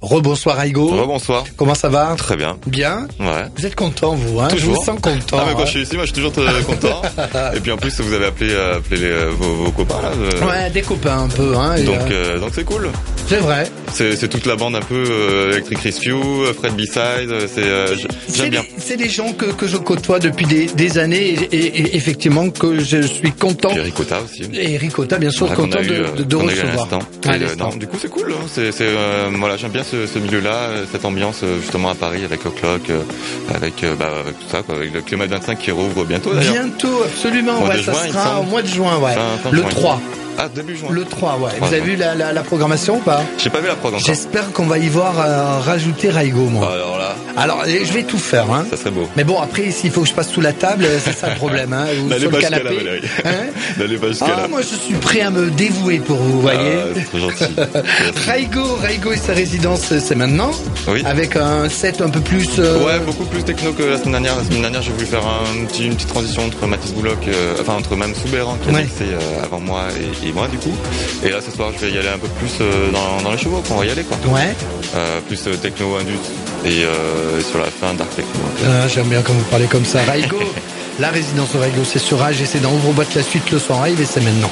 Rebonsoir Aigo. Rebonsoir. Comment ça va? Très bien. Bien? Ouais. Vous êtes content vous hein? Toujours. Je vous sens content. Ah mais quand hein. je suis ici, moi je suis toujours très content. Et puis en plus vous avez appelé, euh, appelé les, euh, vos, vos copains là. de- Ouais, des copains un peu. Hein, Donc euh, euh, donc c'est cool. C'est vrai. C'est toute la bande un peu euh, Electric Rescue, euh, Fred B-Side. euh, C'est euh, C'est j'aime bien. des, c'est des gens que, que je côtoie depuis des, des années et, et- et effectivement que je suis content. Puis Ricota aussi. Et Ricota, bien sûr, content a eu, de, euh, de, de recevoir. À Et, non, du coup c'est cool. hein. C'est euh, voilà j'aime bien ce, ce milieu-là, cette ambiance justement à Paris avec le clock, avec euh, bah, avec tout ça quoi, avec le climat 25 qui rouvre bientôt d'ailleurs. Bientôt, absolument. Mois Ouais, de ça juin, sera au mois de juin, ouais. Fin- fin le juin. 3. Ah début juin. Le 3, ouais. Vous avez vu la, la, la programmation ou pas J'ai pas vu la prog encore. J'espère qu'on va y voir euh, rajouter Raigo, moi. Alors là, Alors, je vais tout faire, hein. ça serait beau. Mais bon, après, s'il faut que je passe sous la table, euh, c'est ça le problème, hein, ou sur pas le là, canapé. Hein pas jusqu'à ah, là. moi, je suis prêt à me dévouer pour vous, voyez. Ah, c'est trop gentil. Raigo, Raigo et sa résidence, c'est maintenant, Oui. avec un set un peu plus. euh, Ouais, beaucoup plus techno que la semaine dernière. La semaine dernière, j'ai voulu faire un petit, une petite transition entre Mathis Bouloc, euh, enfin entre même Soubéran qui a Ouais. mixé avant moi et, et moi du coup. Et là, ce soir, je vais y aller un peu plus euh, dans, dans les chevaux, qu'on va y aller quoi. Ouais, Euh, plus euh, techno indus et euh, sur la fin dark techno. Ah, j'aime bien quand vous parlez comme ça. Raigo, la résidence de Raigo, c'est sur Rage et c'est dans Ouvre boîte la suite le son rave et c'est maintenant.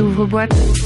Ouvre-boîte.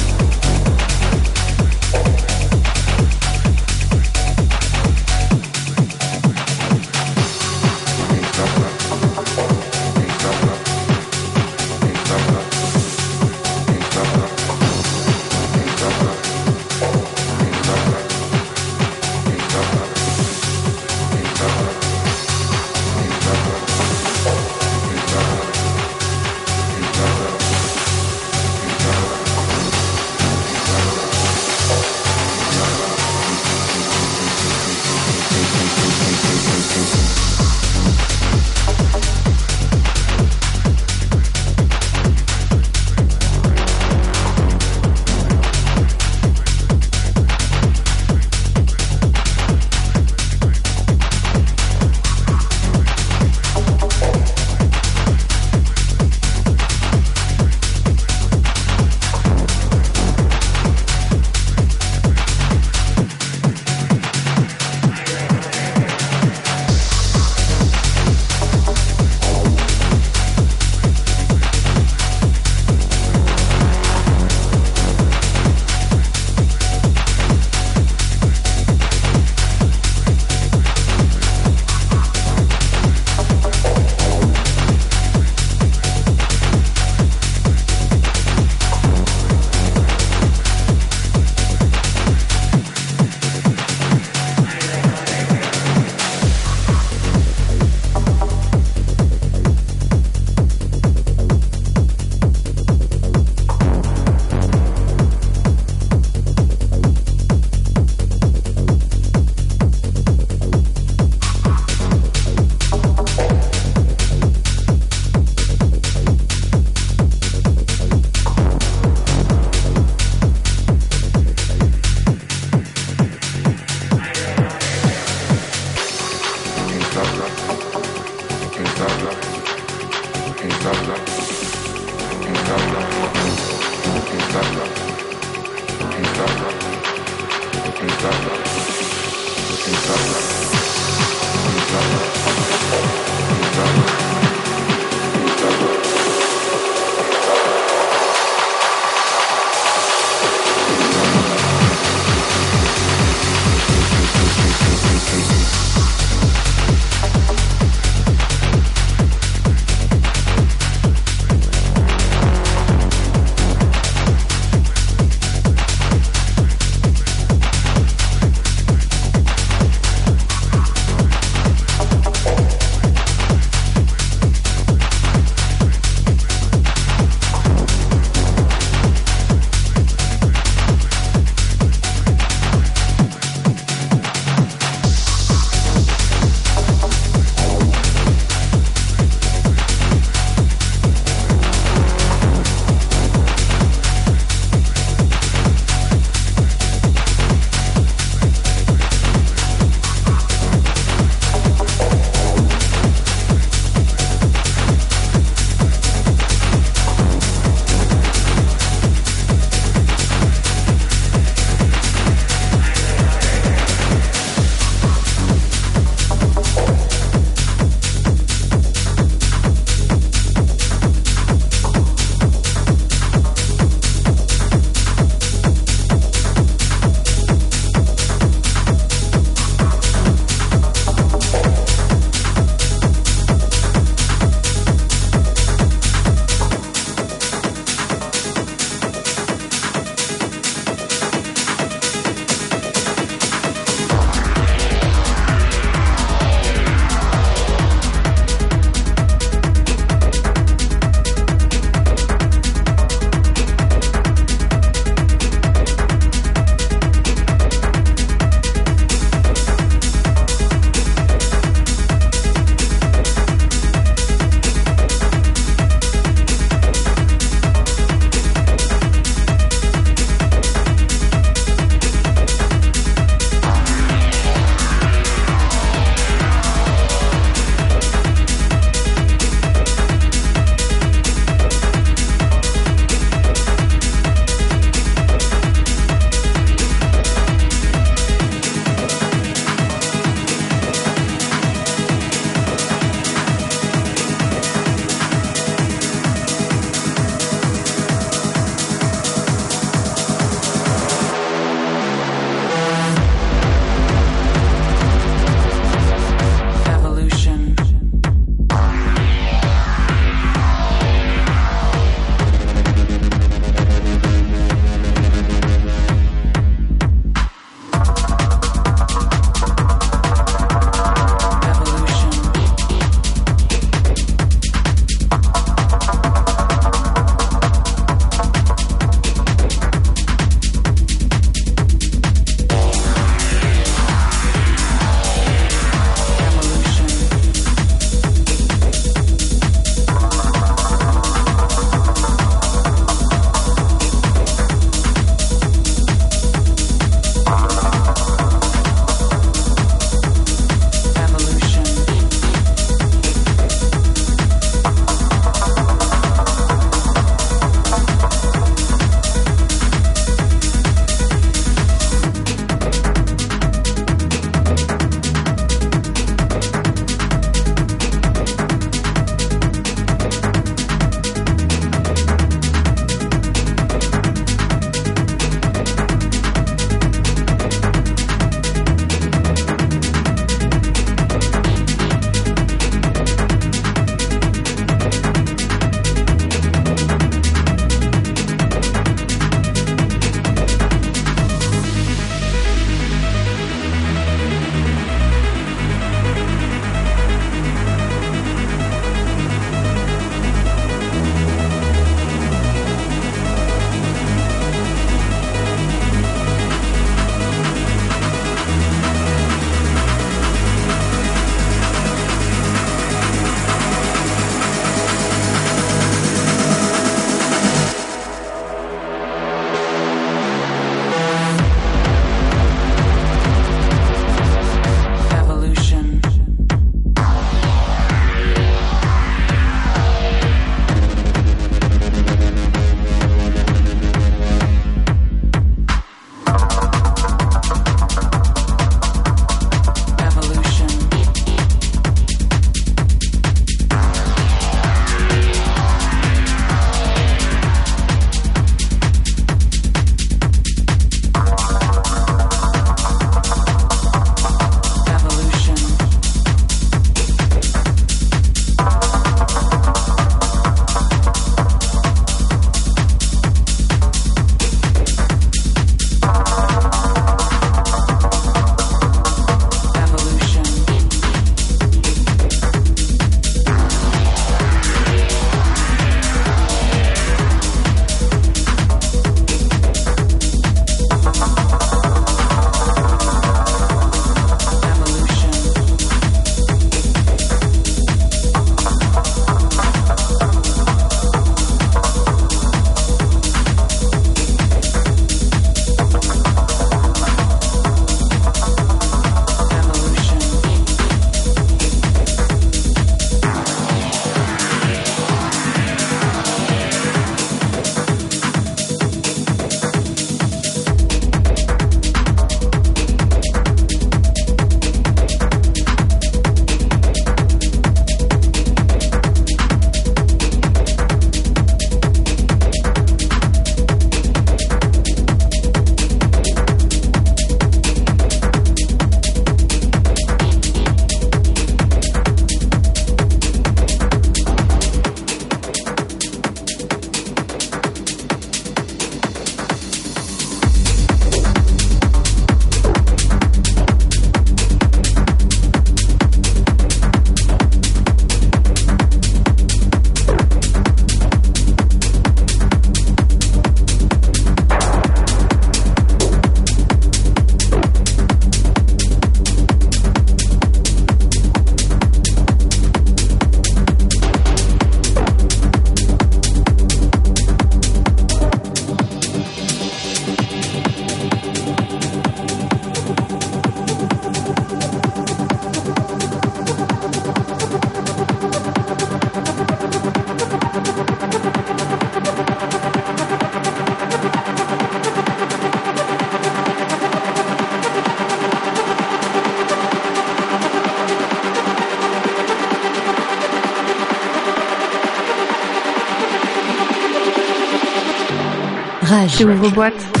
Chez Ouvre-Boîte.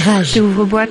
Rage. ouvre boîte.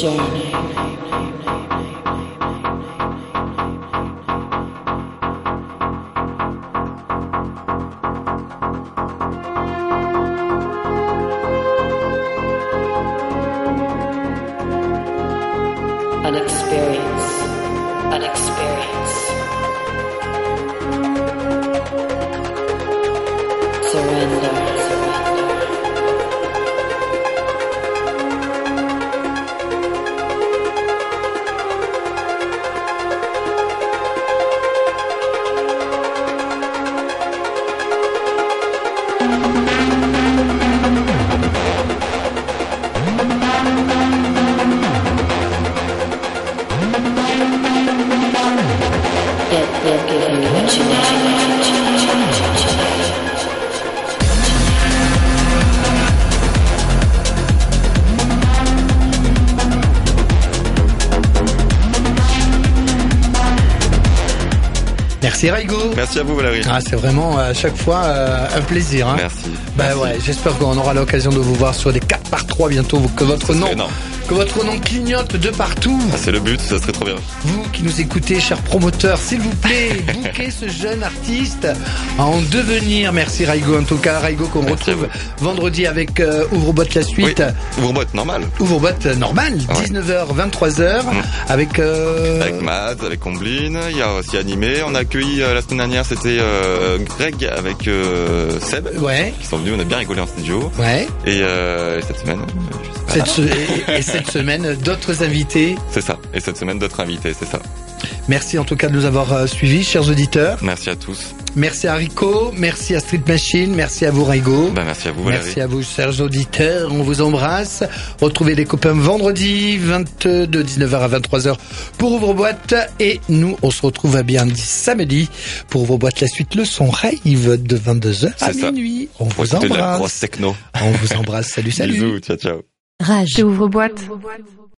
An experience, an experience. Surrender. Merci à vous Valérie. Ah, c'est vraiment à chaque fois euh, un plaisir. Hein. Merci. Bah ouais, j'espère qu'on aura l'occasion de vous voir sur des 4 par 3 bientôt, que votre nom que votre nom clignote de partout. Ah, c'est le but, ça serait trop bien. Vous qui nous écoutez, chers promoteurs, s'il vous plaît, bouquez ce jeune artiste à en devenir. Merci Raigo, en tout cas Raigo qu'on retrouve vendredi avec euh, la suite. Oui, normal. Ouvre-boîte normal, 19h, 23h, avec... Euh... Avec Mads, avec Combline, il y a aussi Animé. On a accueilli euh, la semaine dernière, c'était euh, Greg avec Seb. Ouais. Qui sont venus, on a bien rigolé en studio. Ouais. Et, cette semaine, cette, et, cette semaine, d'autres invités. C'est ça. Et cette semaine, d'autres invités, c'est ça. Merci en tout cas de nous avoir euh, suivis, chers auditeurs. Merci à tous. Merci à Rico, merci à Street Machine, merci à vous Raigo. Ben, merci à vous Valérie. Merci à vous, chers auditeurs. On vous embrasse. Retrouvez les copains vendredi, 22, de 19h à 23h pour Ouvre-Boîte. Et nous, on se retrouve à bien samedi pour Ouvre-Boîte. La suite, le son rave de 22h à minuit. On vous embrasse. techno. On vous embrasse. Salut, salut. Bisous, ciao, ciao. Rage. Ouvre-Boîte.